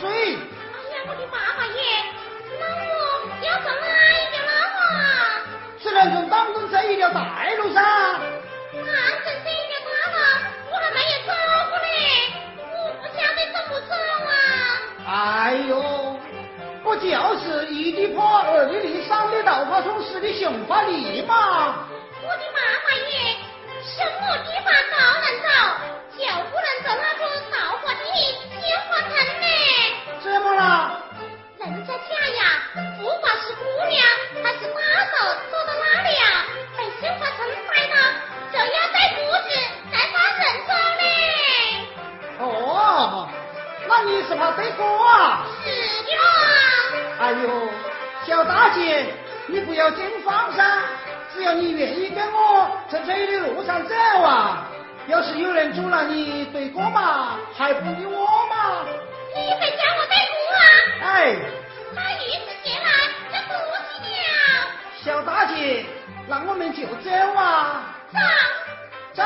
水。哎呀，我的妈妈耶！那我要走哪一条路啊？只能从当中这一条大路噻。当中这一条大路我还没有走过呢，我不晓得怎么走啊。哎呦，不就是一的坡二里里三的道花村四的雄花里吗？我的妈妈耶！什么地方都能走，就不能走那个了？人家家呀，不管是姑娘还是丫头，走到哪里啊，被鲜花村逮到，就要带裤子再把人走呢。哦，那你是怕背锅啊？是的。哎呦，小大姐，你不要惊慌噻，只要你愿意跟我在这里路上走啊，要是有人阻拦你对锅嘛，还不理我嘛？你会叫我背锅啊？哎。那玉子借来就不去了。小大姐，那我们就走啊。走。走。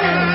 Amen.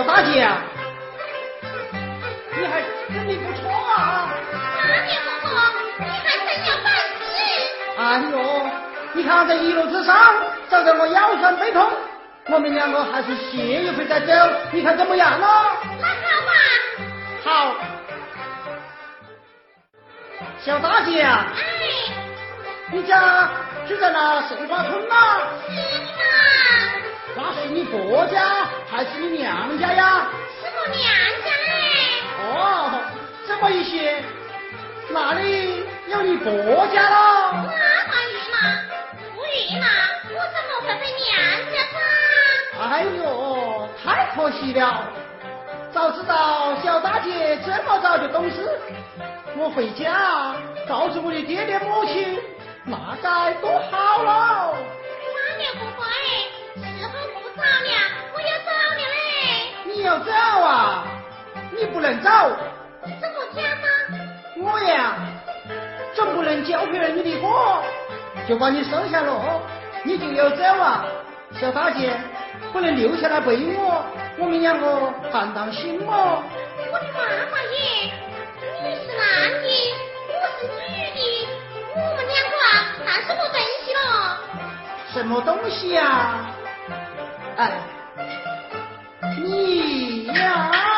小大姐，你还真的不错啊！哪点不错？你还真有本事！哎呦，你看这一路之上，走得我腰酸背痛，我们两个还是歇一会再走，你看怎么样呢？那好吧。好。小大姐啊，哎，你家住在那杏花村吗？是嘛？那是你婆家还是你娘家呀？是我娘家嘞。哦，这么一些，那里有你婆家喽？那还遇嘛？不遇嘛？我怎么会回娘家噻？哎呦，太可惜了！早知道小大姐这么早就懂事，我回家告诉我的爹爹母亲，那该多好喽！那也不会，要走啊？你不能走，怎么讲嘛？我呀，总不能教坏了你的货，就把你收下了，你就要走啊！小大姐，不能留下来陪我，我们两个谈谈心哦。我的妈妈耶！你是男的，我是女的，我们两个啊，那什么东西咯？什么东西呀、哎，你呀，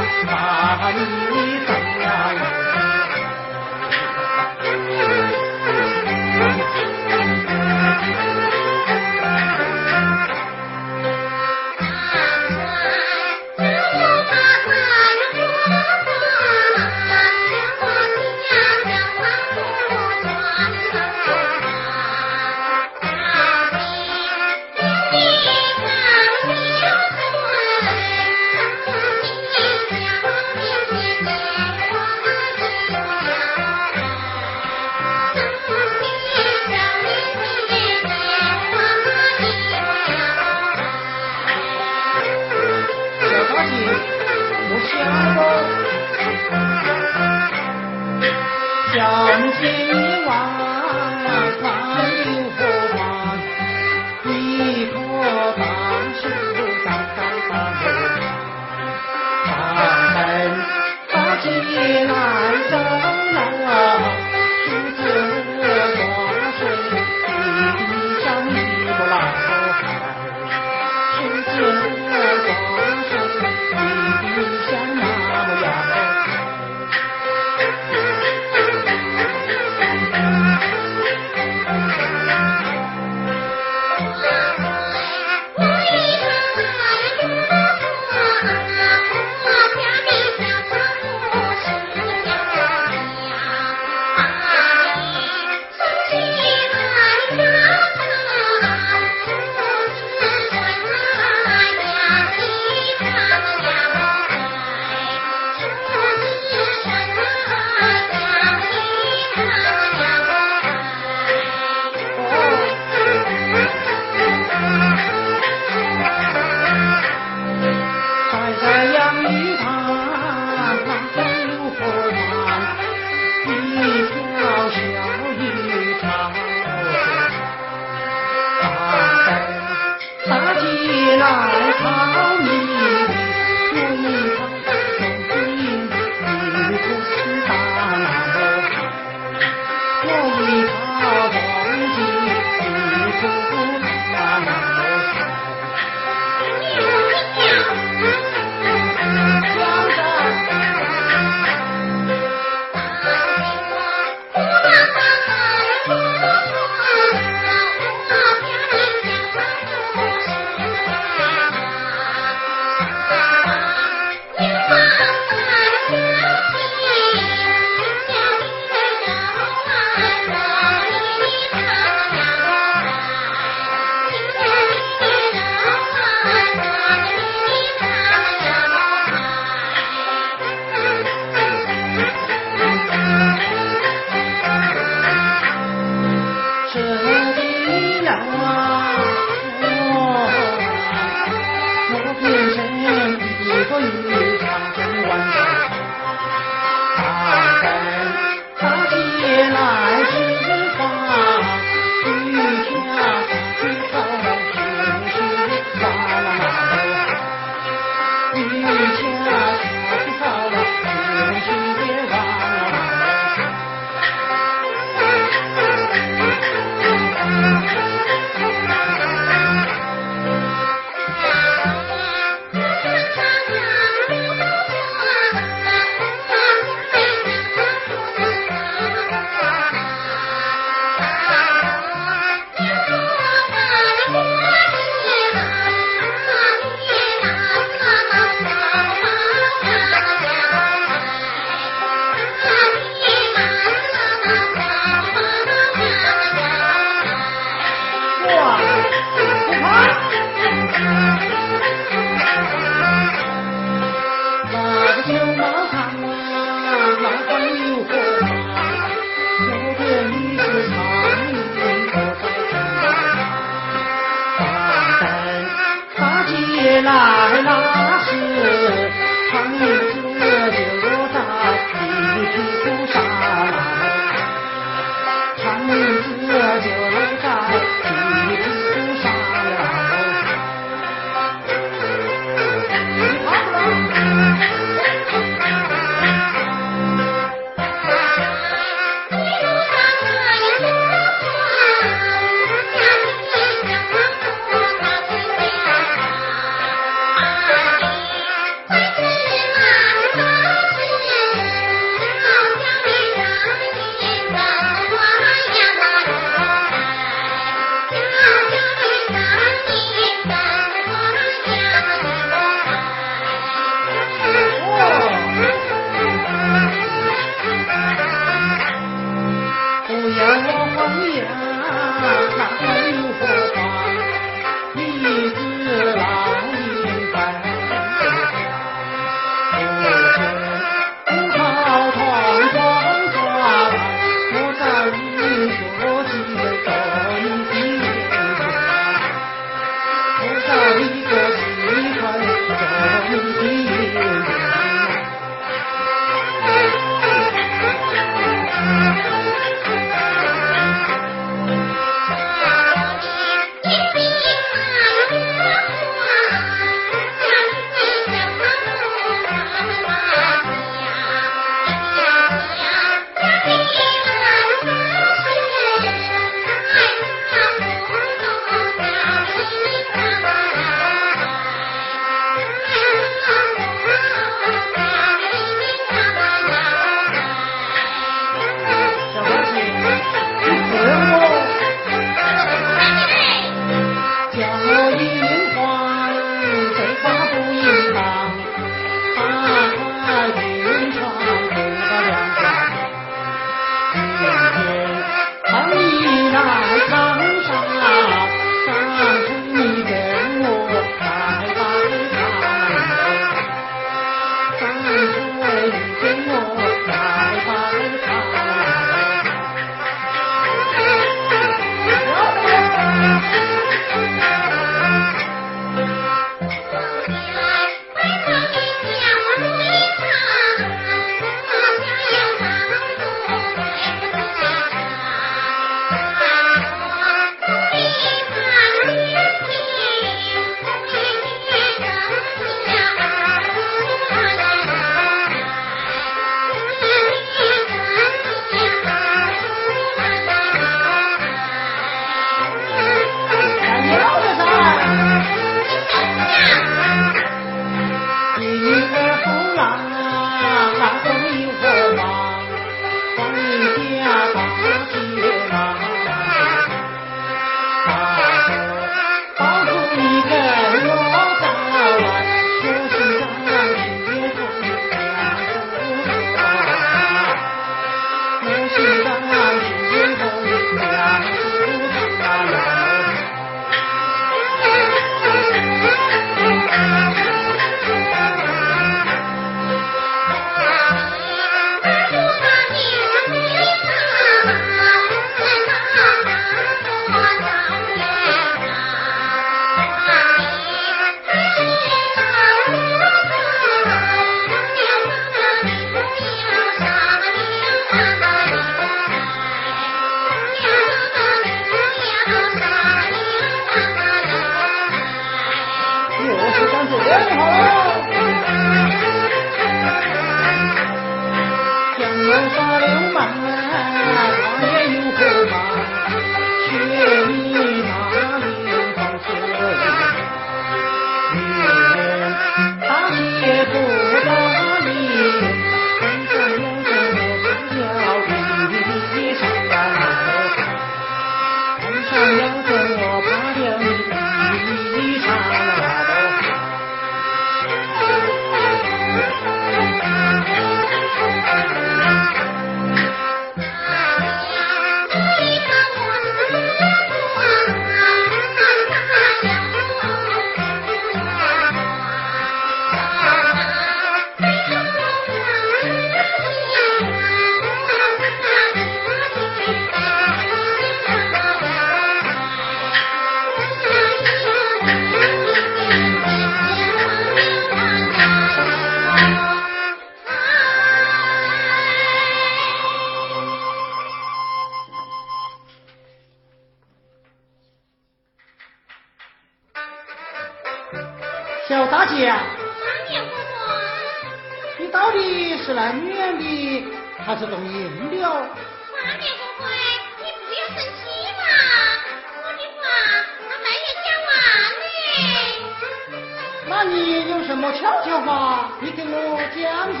你给我讲噻。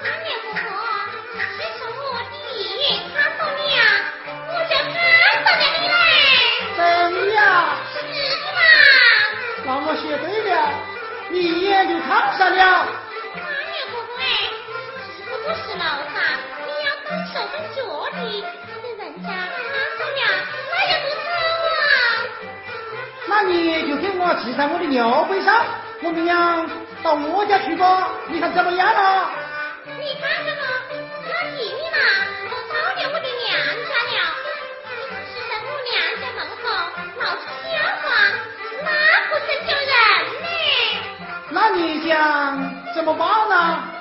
三年婆婆，其实我第一眼看到你，我就看到了你嘞。真的呀？是的嘛。那我写对了，你一眼就看上了。三年婆婆哎，是不是楼上，你要分手分脚的，被人家看到了，那有多丑啊！那你就给我系在我的牛背上，我们俩到我家去吧，你看怎么样了？你看这个，要紧你嘛，我到了我的娘家了，是在我娘家门口闹出笑话，那不真叫人呢？那你想怎么办呢？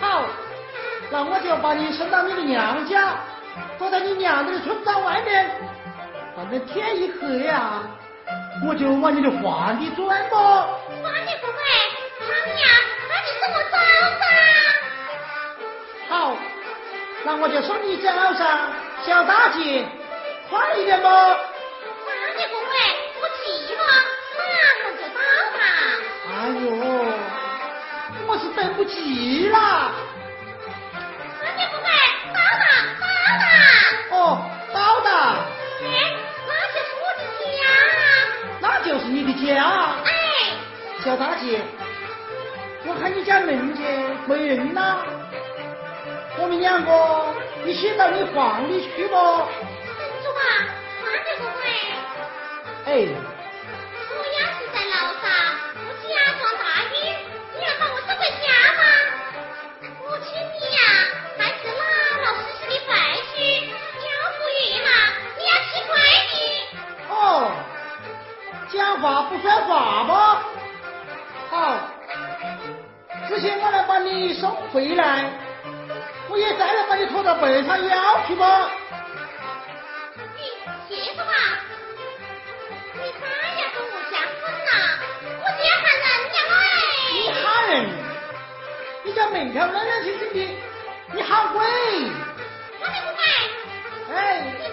好，那我就把你送到你的娘家，躲在你娘的村庄外面。反正天一黑啊，我就往你的房里钻吧。三年婆婆，他们呀，那你送我走噻。好，那我就送你走上，小大姐，快一点吧。我是等不及啦。三年婆婆，到啦到啦。哦，到的，哎，那就是我的家。那就是你的家。哎，小大姐，我看你家门前没人呐，我们两个一起到你房里去吧。等着吧，三年婆婆。哎，讲话不算话吧？好，之前我来把你送回来，我也再来把你拖到背上腰去吧。你。你喊人了你喂！喊人，你家门口冷冷清清的，你喊鬼？三年婆婆。哎，你